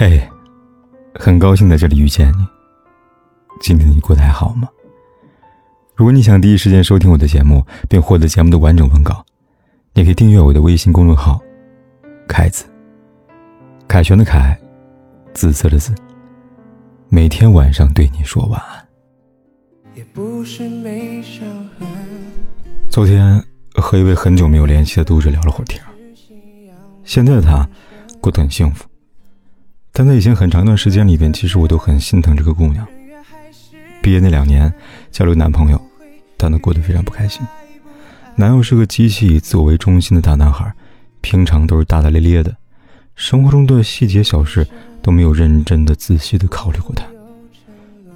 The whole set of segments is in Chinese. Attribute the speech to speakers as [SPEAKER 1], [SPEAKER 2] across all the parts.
[SPEAKER 1] 嘿，很高兴在这里遇见你。今天你过得还好吗？如果你想第一时间收听我的节目，并获得节目的完整文稿，你可以订阅我的微信公众号“凯子”。凯旋的凯，紫色的紫。每天晚上对你说晚安。昨天和一位很久没有联系的读者聊了会儿天，现在的他过得很幸福。但在以前很长一段时间里边，其实我都很心疼这个姑娘。毕业那两年，交了男朋友，但她过得非常不开心。男友是个极其以自我为中心的大男孩，平常都是大大咧咧的，生活中的细节小事都没有认真的、仔细的考虑过他。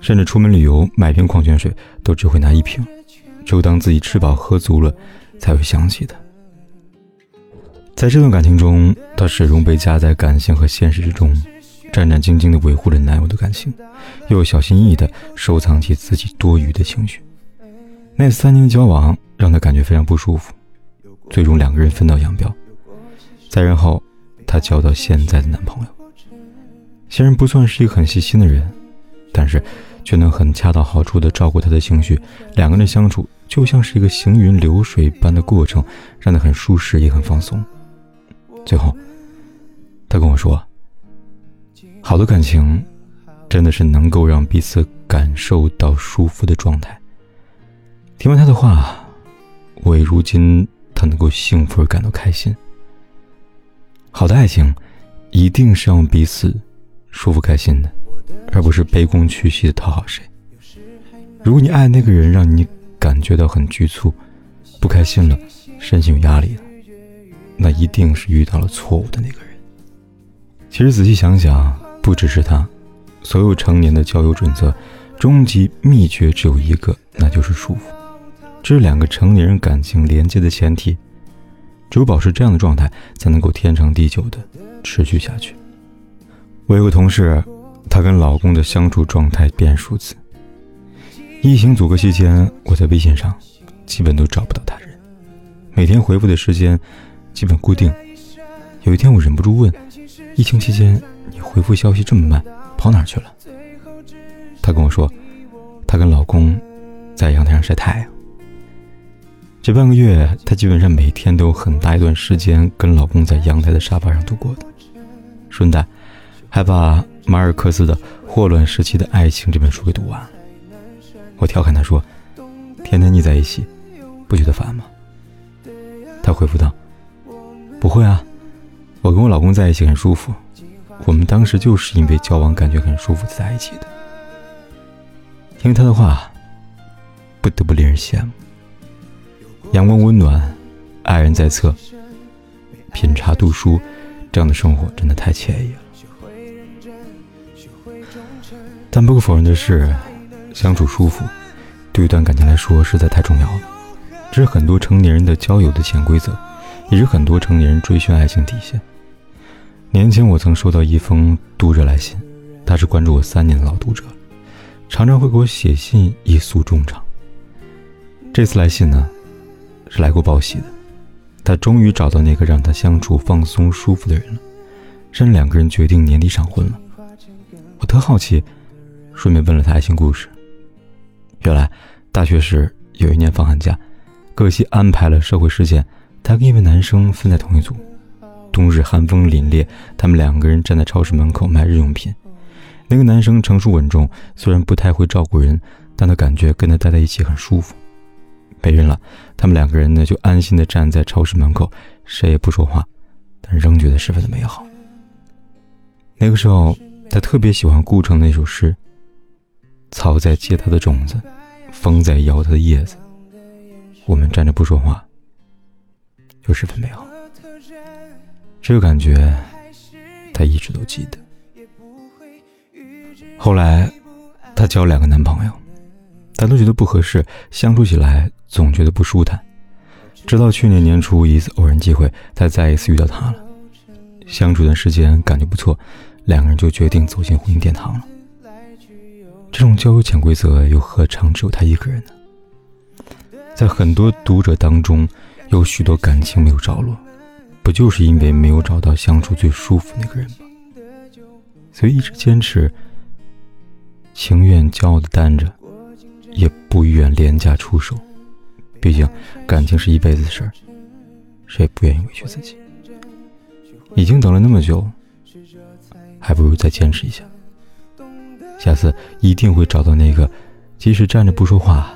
[SPEAKER 1] 甚至出门旅游买瓶矿泉水，都只会拿一瓶，只有当自己吃饱喝足了，才会想起他。在这段感情中，她始终被夹在感性和现实之中。战战兢兢地维护着男友的感情，又小心翼翼地收藏起自己多余的情绪。那三年的交往让她感觉非常不舒服，最终两个人分道扬镳。再然后，她交到现在的男朋友。虽然不算是一个很细心的人，但是却能很恰到好处地照顾她的情绪。两个人相处就像是一个行云流水般的过程，让她很舒适也很放松。最后，她跟我说。好的感情，真的是能够让彼此感受到舒服的状态。听完他的话，我为如今他能够幸福而感到开心。好的爱情，一定是让彼此舒服开心的，而不是卑躬屈膝的讨好谁。如果你爱那个人让你感觉到很局促、不开心了，身心有压力了，那一定是遇到了错误的那个人。其实仔细想想。不只是他，所有成年的交友准则，终极秘诀只有一个，那就是舒服。这是两个成年人感情连接的前提。只有保持这样的状态，才能够天长地久的持续下去。我有个同事，她跟老公的相处状态变数字。疫情阻隔期间，我在微信上基本都找不到他人，每天回复的时间基本固定。有一天，我忍不住问：疫情期间？回复消息这么慢，跑哪去了？她跟我说，她跟老公在阳台上晒太阳。这半个月，她基本上每天都有很大一段时间跟老公在阳台的沙发上度过的。顺带，还把马尔克斯的《霍乱时期的爱情》这本书给读完了。我调侃她说：“天天腻在一起，不觉得烦吗？”她回复道：“不会啊，我跟我老公在一起很舒服。”我们当时就是因为交往感觉很舒服才在一起的。听他的话，不得不令人羡慕。阳光温暖，爱人在侧，品茶读书，这样的生活真的太惬意了。但不可否认的是，相处舒服，对一段感情来说实在太重要了。这是很多成年人的交友的潜规则，也是很多成年人追寻爱情底线。年前，我曾收到一封读者来信，他是关注我三年的老读者，常常会给我写信一诉衷肠。这次来信呢，是来过报喜的，他终于找到那个让他相处放松舒服的人了，甚至两个人决定年底闪婚了。我特好奇，顺便问了他爱情故事。原来，大学时有一年放寒假，可惜安排了社会实践，他跟一位男生分在同一组。冬日寒风凛冽，他们两个人站在超市门口卖日用品。那个男生成熟稳重，虽然不太会照顾人，但他感觉跟他待在一起很舒服。没人了，他们两个人呢就安心的站在超市门口，谁也不说话，但仍觉得十分的美好。那个时候，他特别喜欢顾城那首诗：“草在结它的种子，风在摇它的叶子，我们站着不说话，又十分美好。”这个感觉，他一直都记得。后来，她交了两个男朋友，但都觉得不合适，相处起来总觉得不舒坦。直到去年年初一次偶然机会，她再一次遇到他了，相处段时间感觉不错，两个人就决定走进婚姻殿堂了。这种交友潜规则又何尝只有他一个人呢？在很多读者当中，有许多感情没有着落。不就是因为没有找到相处最舒服那个人吗？所以一直坚持，情愿骄傲的单着，也不愿廉价出手。毕竟感情是一辈子的事儿，谁不愿意委屈自己？已经等了那么久，还不如再坚持一下。下次一定会找到那个，即使站着不说话，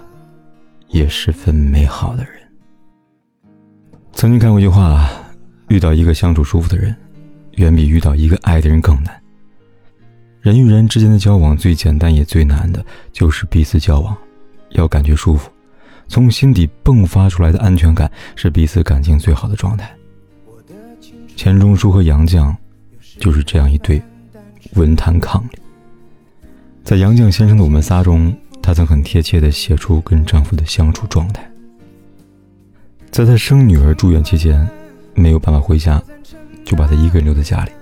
[SPEAKER 1] 也十分美好的人。曾经看过一句话：遇到一个相处舒服的人，远比遇到一个爱的人更难。人与人之间的交往，最简单也最难的，就是彼此交往，要感觉舒服。从心底迸发出来的安全感，是彼此感情最好的状态。钱钟书和杨绛，就是这样一对文坛伉俪。在杨绛先生的《我们仨》中，她曾很贴切地写出跟丈夫的相处状态。在她生女儿住院期间，没有办法回家，就把她一个人留在家里。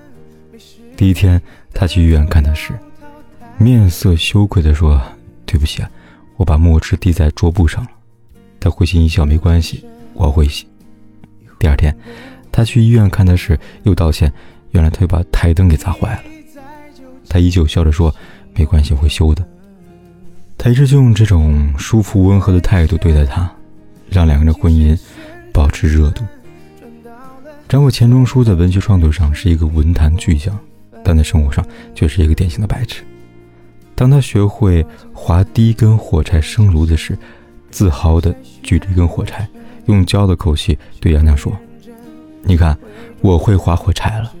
[SPEAKER 1] 第一天，她去医院看她时，面色羞愧地说：“对不起啊，我把墨汁滴在桌布上了。”他会心一笑，没关系，我会洗。第二天，他去医院看他时，又道歉，原来他又把台灯给砸坏了。他依旧笑着说：“没关系，会修的。”他一直就用这种舒服温和的态度对待他，让两个人的婚姻保持热度。掌握钱钟书在文学创作上是一个文坛巨匠，但在生活上却是一个典型的白痴。当他学会划第一根火柴生炉子时，自豪地举着一根火柴，用骄傲的口气对杨绛说：“你看，我会划火柴了。”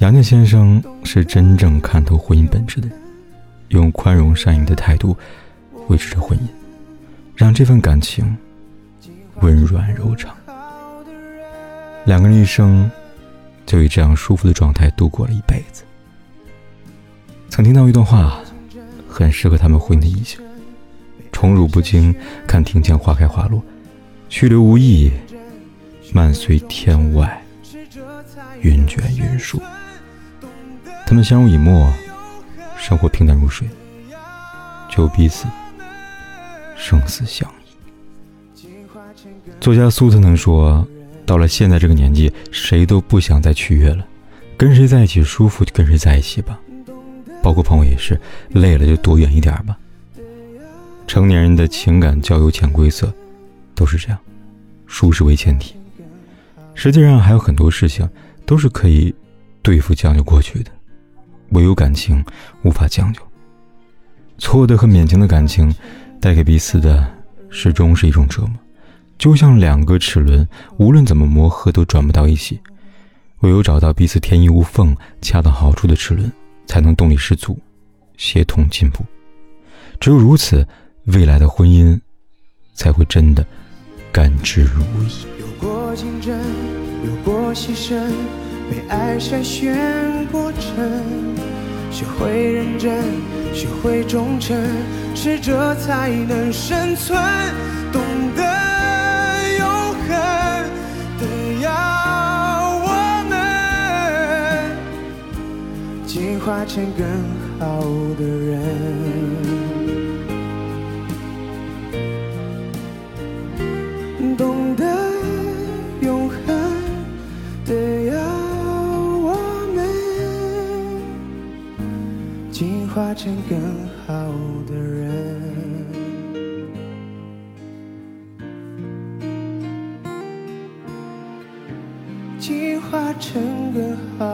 [SPEAKER 1] 杨绛先生是真正看透婚姻本质的人，用宽容善意的态度维持着婚姻，让这份感情温软柔长。两个人一生就以这样舒服的状态度过了一辈子。曾听到一段话，很适合他们婚姻的意境。宠辱不惊，看庭前花开花落；去留无意，漫随天外云卷云舒。他们相濡以沫，生活平淡如水，就彼此生死相依。作家苏特能说：“到了现在这个年纪，谁都不想再取悦了，跟谁在一起舒服就跟谁在一起吧，包括朋友也是，累了就躲远一点吧。”成年人的情感交友潜规则都是这样，舒适为前提。实际上还有很多事情都是可以对付将就过去的，唯有感情无法将就。错的和勉强的感情，带给彼此的始终是一种折磨，就像两个齿轮，无论怎么磨合都转不到一起。唯有找到彼此天衣无缝、恰到好处的齿轮，才能动力十足，协同进步。只有如此。未来的婚姻才会真的甘之如饴。
[SPEAKER 2] 有过竞争，有过牺牲，被爱筛选过程，学会认真，学会忠诚，适者才能生存。懂得化成更好的人。懂得永恒的要我们进化成更好的人，进化成更好